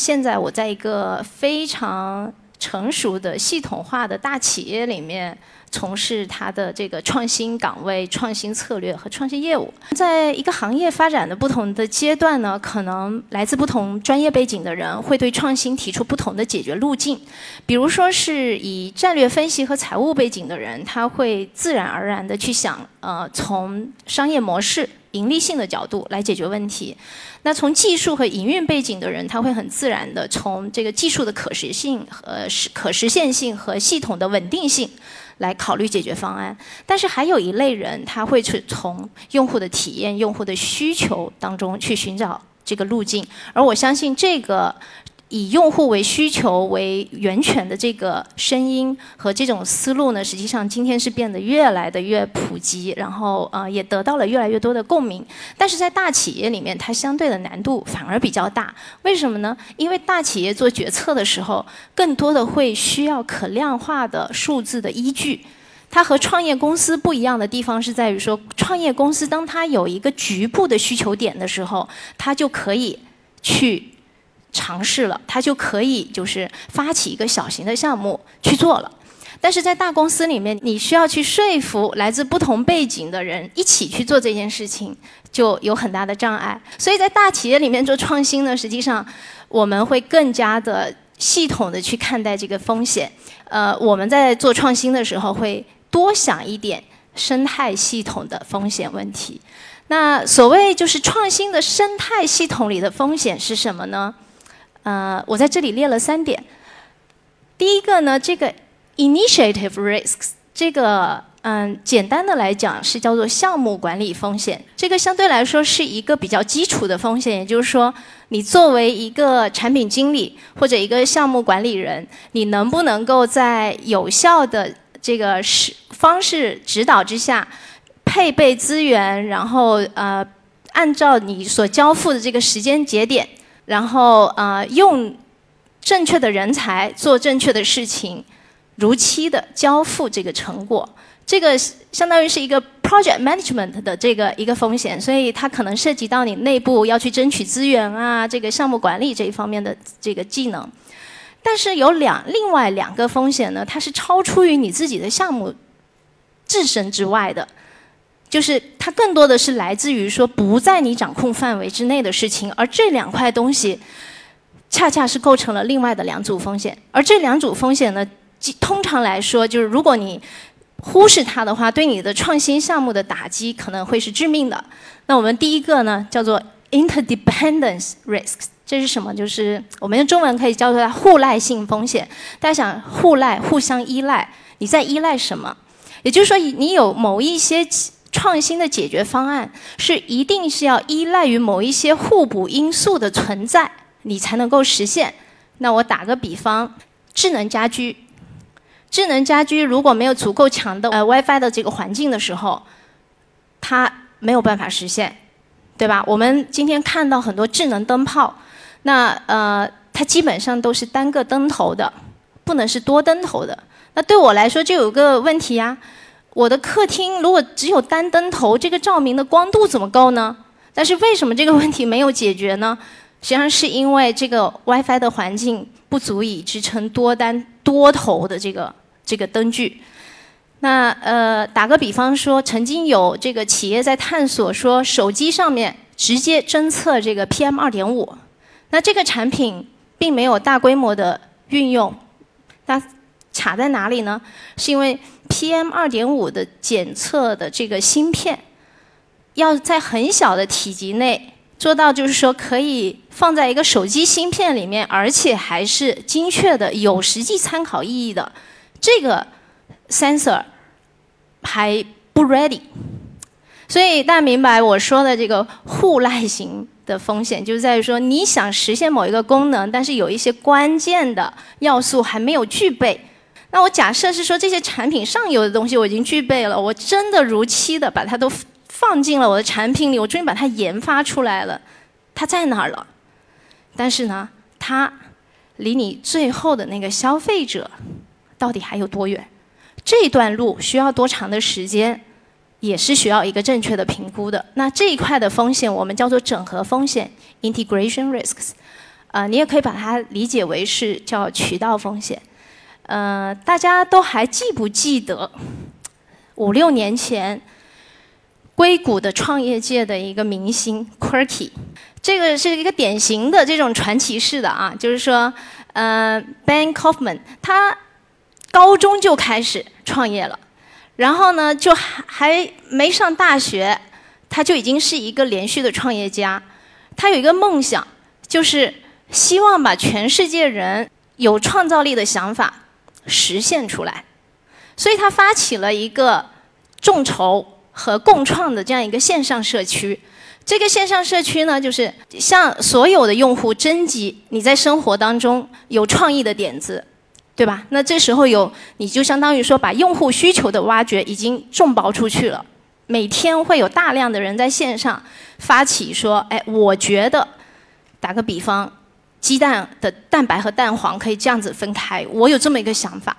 现在我在一个非常成熟的系统化的大企业里面。从事它的这个创新岗位、创新策略和创新业务，在一个行业发展的不同的阶段呢，可能来自不同专业背景的人会对创新提出不同的解决路径。比如说是以战略分析和财务背景的人，他会自然而然的去想，呃，从商业模式、盈利性的角度来解决问题。那从技术和营运背景的人，他会很自然的从这个技术的可实性和实可实现性和系统的稳定性。来考虑解决方案，但是还有一类人，他会去从用户的体验、用户的需求当中去寻找这个路径，而我相信这个。以用户为需求为源泉的这个声音和这种思路呢，实际上今天是变得越来的越普及，然后呃也得到了越来越多的共鸣。但是在大企业里面，它相对的难度反而比较大。为什么呢？因为大企业做决策的时候，更多的会需要可量化的数字的依据。它和创业公司不一样的地方是在于说，创业公司当它有一个局部的需求点的时候，它就可以去。尝试了，他就可以就是发起一个小型的项目去做了。但是在大公司里面，你需要去说服来自不同背景的人一起去做这件事情，就有很大的障碍。所以在大企业里面做创新呢，实际上我们会更加的系统的去看待这个风险。呃，我们在做创新的时候会多想一点生态系统的风险问题。那所谓就是创新的生态系统里的风险是什么呢？呃，我在这里列了三点。第一个呢，这个 initiative risks，这个嗯，简单的来讲是叫做项目管理风险。这个相对来说是一个比较基础的风险，也就是说，你作为一个产品经理或者一个项目管理人，你能不能够在有效的这个是方式指导之下，配备资源，然后呃，按照你所交付的这个时间节点。然后呃，用正确的人才做正确的事情，如期的交付这个成果，这个相当于是一个 project management 的这个一个风险，所以它可能涉及到你内部要去争取资源啊，这个项目管理这一方面的这个技能。但是有两另外两个风险呢，它是超出于你自己的项目自身之外的。就是它更多的是来自于说不在你掌控范围之内的事情，而这两块东西，恰恰是构成了另外的两组风险。而这两组风险呢，通常来说，就是如果你忽视它的话，对你的创新项目的打击可能会是致命的。那我们第一个呢，叫做 interdependence risks，这是什么？就是我们用中文可以叫做它互赖性风险。大家想互赖、互相依赖，你在依赖什么？也就是说，你有某一些。创新的解决方案是一定是要依赖于某一些互补因素的存在，你才能够实现。那我打个比方，智能家居，智能家居如果没有足够强的呃 WiFi 的这个环境的时候，它没有办法实现，对吧？我们今天看到很多智能灯泡，那呃它基本上都是单个灯头的，不能是多灯头的。那对我来说就有个问题呀。我的客厅如果只有单灯头，这个照明的光度怎么够呢？但是为什么这个问题没有解决呢？实际上是因为这个 WiFi 的环境不足以支撑多单多头的这个这个灯具。那呃，打个比方说，曾经有这个企业在探索说，手机上面直接侦测这个 PM 二点五，那这个产品并没有大规模的运用，它卡在哪里呢？是因为 PM 二点五的检测的这个芯片，要在很小的体积内做到，就是说可以放在一个手机芯片里面，而且还是精确的、有实际参考意义的这个 sensor 还不 ready。所以大家明白我说的这个互赖型的风险，就在于说你想实现某一个功能，但是有一些关键的要素还没有具备。那我假设是说这些产品上游的东西我已经具备了，我真的如期的把它都放进了我的产品里，我终于把它研发出来了，它在哪儿了。但是呢，它离你最后的那个消费者到底还有多远？这段路需要多长的时间，也是需要一个正确的评估的。那这一块的风险我们叫做整合风险 （integration risks）。啊，你也可以把它理解为是叫渠道风险。呃，大家都还记不记得五六年前硅谷的创业界的一个明星 Quirky？这个是一个典型的这种传奇式的啊，就是说，呃，Ben Kaufman 他高中就开始创业了，然后呢，就还还没上大学，他就已经是一个连续的创业家。他有一个梦想，就是希望把全世界人有创造力的想法。实现出来，所以他发起了一个众筹和共创的这样一个线上社区。这个线上社区呢，就是向所有的用户征集你在生活当中有创意的点子，对吧？那这时候有你就相当于说把用户需求的挖掘已经众包出去了。每天会有大量的人在线上发起说：“哎，我觉得，打个比方。”鸡蛋的蛋白和蛋黄可以这样子分开，我有这么一个想法。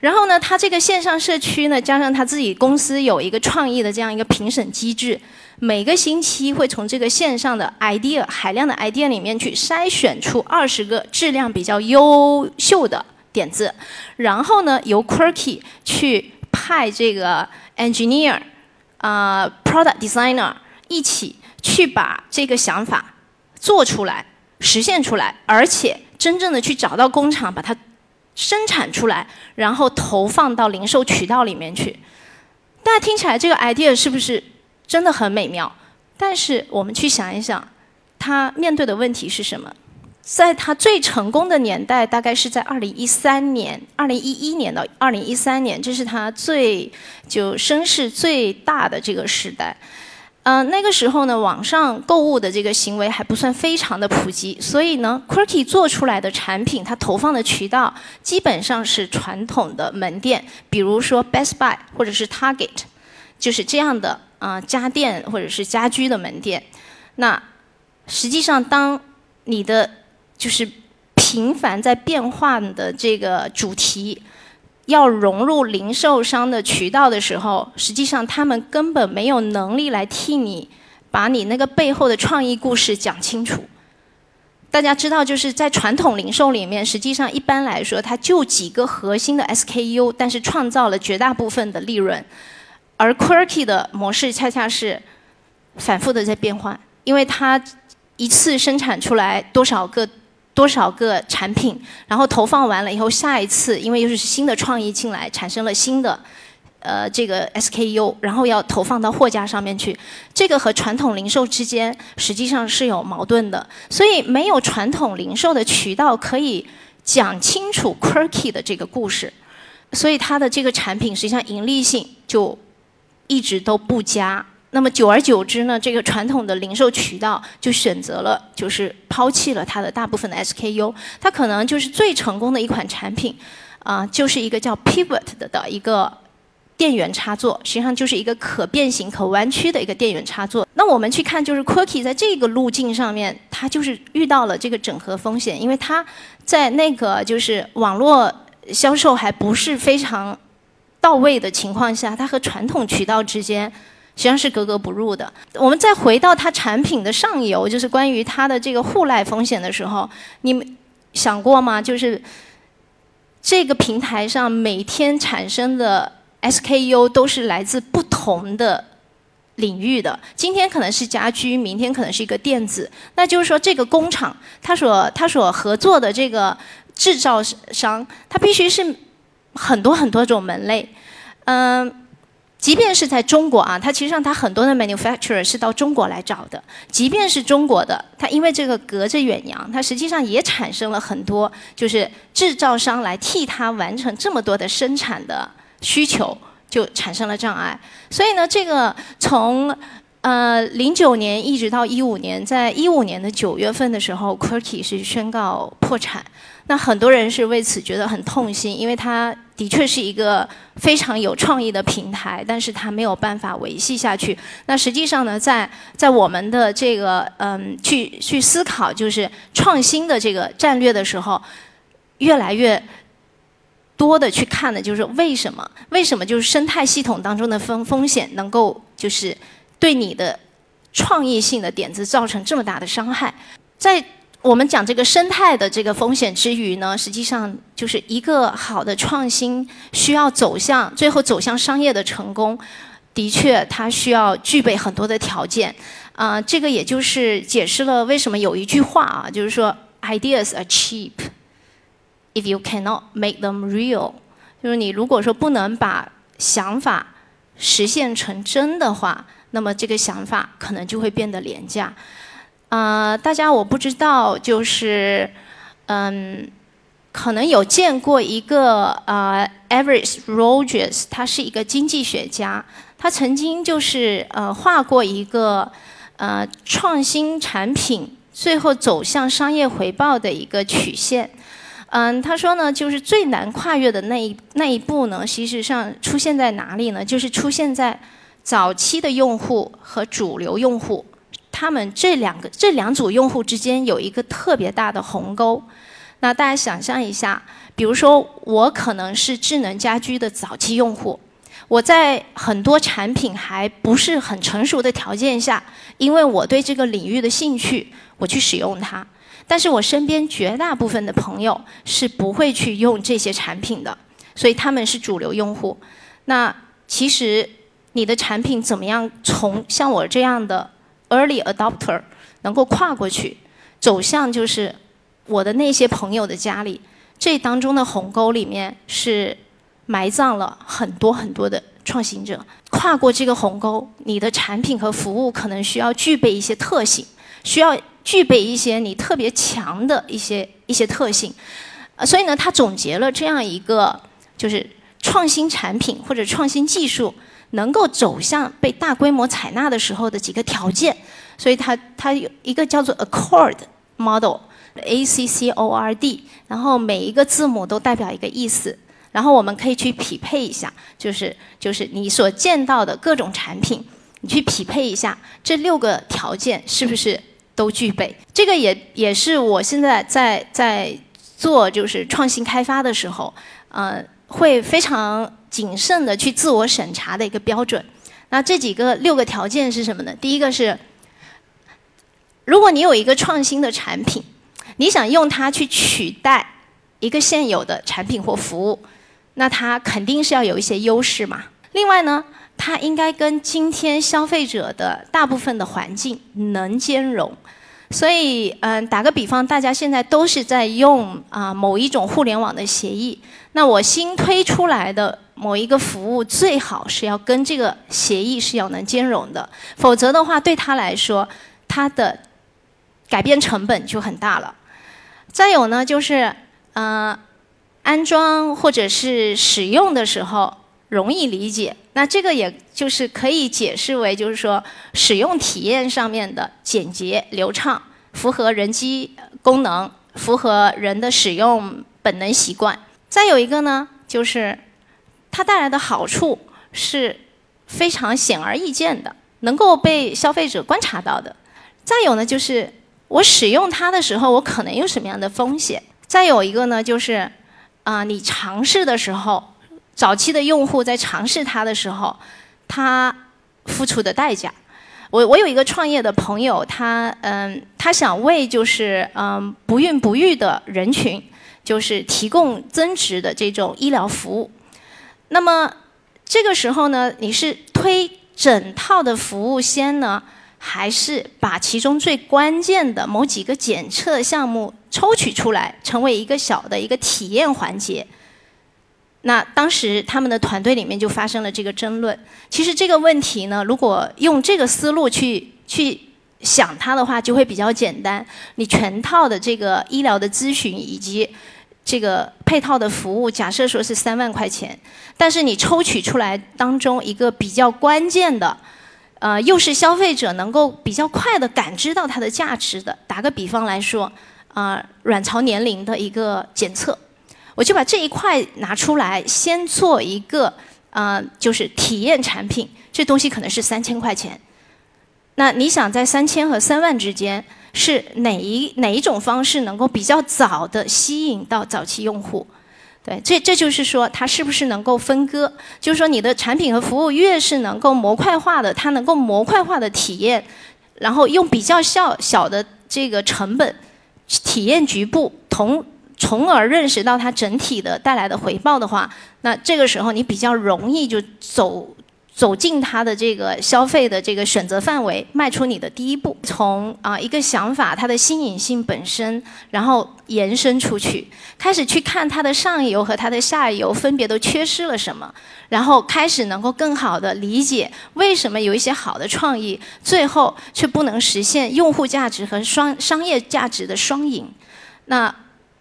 然后呢，他这个线上社区呢，加上他自己公司有一个创意的这样一个评审机制，每个星期会从这个线上的 idea 海量的 idea 里面去筛选出二十个质量比较优秀的点子，然后呢，由 Quirky 去派这个 engineer 啊 product designer 一起去把这个想法做出来。实现出来，而且真正的去找到工厂，把它生产出来，然后投放到零售渠道里面去。大家听起来这个 idea 是不是真的很美妙？但是我们去想一想，他面对的问题是什么？在他最成功的年代，大概是在二零一三年、二零一一年到二零一三年，这是他最就声势最大的这个时代。嗯，那个时候呢，网上购物的这个行为还不算非常的普及，所以呢，Quirky 做出来的产品，它投放的渠道基本上是传统的门店，比如说 Best Buy 或者是 Target，就是这样的啊家电或者是家居的门店。那实际上，当你的就是频繁在变化的这个主题。要融入零售商的渠道的时候，实际上他们根本没有能力来替你把你那个背后的创意故事讲清楚。大家知道，就是在传统零售里面，实际上一般来说，它就几个核心的 SKU，但是创造了绝大部分的利润。而 Quirky 的模式恰恰是反复的在变换，因为它一次生产出来多少个。多少个产品，然后投放完了以后，下一次因为又是新的创意进来，产生了新的，呃，这个 SKU，然后要投放到货架上面去。这个和传统零售之间实际上是有矛盾的，所以没有传统零售的渠道可以讲清楚 Quirky 的这个故事，所以它的这个产品实际上盈利性就一直都不佳。那么久而久之呢，这个传统的零售渠道就选择了，就是抛弃了它的大部分的 SKU，它可能就是最成功的一款产品，啊，就是一个叫 Pivot 的的一个电源插座，实际上就是一个可变形、可弯曲的一个电源插座。那我们去看，就是 Quirky 在这个路径上面，它就是遇到了这个整合风险，因为它在那个就是网络销售还不是非常到位的情况下，它和传统渠道之间。实际上是格格不入的。我们再回到它产品的上游，就是关于它的这个互赖风险的时候，你们想过吗？就是这个平台上每天产生的 SKU 都是来自不同的领域的。今天可能是家居，明天可能是一个电子。那就是说，这个工厂它所它所合作的这个制造商，它必须是很多很多种门类，嗯。即便是在中国啊，它其实上它很多的 manufacturer 是到中国来找的。即便是中国的，它因为这个隔着远洋，它实际上也产生了很多就是制造商来替它完成这么多的生产的需求，就产生了障碍。所以呢，这个从呃零九年一直到一五年，在一五年的九月份的时候，Quirky 是宣告破产。那很多人是为此觉得很痛心，因为它的确是一个非常有创意的平台，但是它没有办法维系下去。那实际上呢，在在我们的这个嗯去去思考就是创新的这个战略的时候，越来越多的去看的就是为什么？为什么就是生态系统当中的风风险能够就是对你的创意性的点子造成这么大的伤害？在我们讲这个生态的这个风险之余呢，实际上就是一个好的创新需要走向最后走向商业的成功，的确它需要具备很多的条件。啊，这个也就是解释了为什么有一句话啊，就是说 ideas are cheap if you cannot make them real。就是你如果说不能把想法实现成真的话，那么这个想法可能就会变得廉价。啊，大家我不知道，就是嗯，可能有见过一个呃，Everett Rogers，他是一个经济学家，他曾经就是呃画过一个呃创新产品最后走向商业回报的一个曲线。嗯，他说呢，就是最难跨越的那一那一步呢，实上出现在哪里呢？就是出现在早期的用户和主流用户。他们这两个这两组用户之间有一个特别大的鸿沟。那大家想象一下，比如说我可能是智能家居的早期用户，我在很多产品还不是很成熟的条件下，因为我对这个领域的兴趣，我去使用它。但是我身边绝大部分的朋友是不会去用这些产品的，所以他们是主流用户。那其实你的产品怎么样从像我这样的？Early adopter 能够跨过去，走向就是我的那些朋友的家里，这当中的鸿沟里面是埋葬了很多很多的创新者。跨过这个鸿沟，你的产品和服务可能需要具备一些特性，需要具备一些你特别强的一些一些特性。呃，所以呢，他总结了这样一个就是创新产品或者创新技术。能够走向被大规模采纳的时候的几个条件，所以它它有一个叫做 Accord Model，A C C O R D，然后每一个字母都代表一个意思，然后我们可以去匹配一下，就是就是你所见到的各种产品，你去匹配一下这六个条件是不是都具备？这个也也是我现在在在做就是创新开发的时候，呃，会非常。谨慎的去自我审查的一个标准。那这几个六个条件是什么呢？第一个是，如果你有一个创新的产品，你想用它去取代一个现有的产品或服务，那它肯定是要有一些优势嘛。另外呢，它应该跟今天消费者的大部分的环境能兼容。所以，嗯，打个比方，大家现在都是在用啊某一种互联网的协议，那我新推出来的。某一个服务最好是要跟这个协议是要能兼容的，否则的话对他来说，他的改变成本就很大了。再有呢，就是呃，安装或者是使用的时候容易理解，那这个也就是可以解释为就是说使用体验上面的简洁流畅，符合人机功能，符合人的使用本能习惯。再有一个呢，就是。它带来的好处是非常显而易见的，能够被消费者观察到的。再有呢，就是我使用它的时候，我可能有什么样的风险？再有一个呢，就是啊，你尝试的时候，早期的用户在尝试它的时候，他付出的代价。我我有一个创业的朋友，他嗯，他想为就是嗯不孕不育的人群，就是提供增值的这种医疗服务。那么这个时候呢，你是推整套的服务先呢，还是把其中最关键的某几个检测项目抽取出来，成为一个小的一个体验环节？那当时他们的团队里面就发生了这个争论。其实这个问题呢，如果用这个思路去去想它的话，就会比较简单。你全套的这个医疗的咨询以及这个配套的服务，假设说是三万块钱，但是你抽取出来当中一个比较关键的，呃，又是消费者能够比较快的感知到它的价值的。打个比方来说，啊，卵巢年龄的一个检测，我就把这一块拿出来，先做一个，啊，就是体验产品，这东西可能是三千块钱。那你想在三千和三万之间？是哪一哪一种方式能够比较早的吸引到早期用户？对，这这就是说它是不是能够分割？就是说你的产品和服务越是能够模块化的，它能够模块化的体验，然后用比较小小的这个成本，体验局部，同从而认识到它整体的带来的回报的话，那这个时候你比较容易就走。走进它的这个消费的这个选择范围，迈出你的第一步。从啊一个想法，它的新颖性本身，然后延伸出去，开始去看它的上游和它的下游分别都缺失了什么，然后开始能够更好的理解为什么有一些好的创意，最后却不能实现用户价值和双商业价值的双赢。那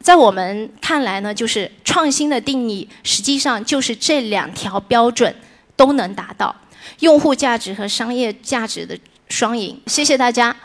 在我们看来呢，就是创新的定义，实际上就是这两条标准。都能达到用户价值和商业价值的双赢。谢谢大家。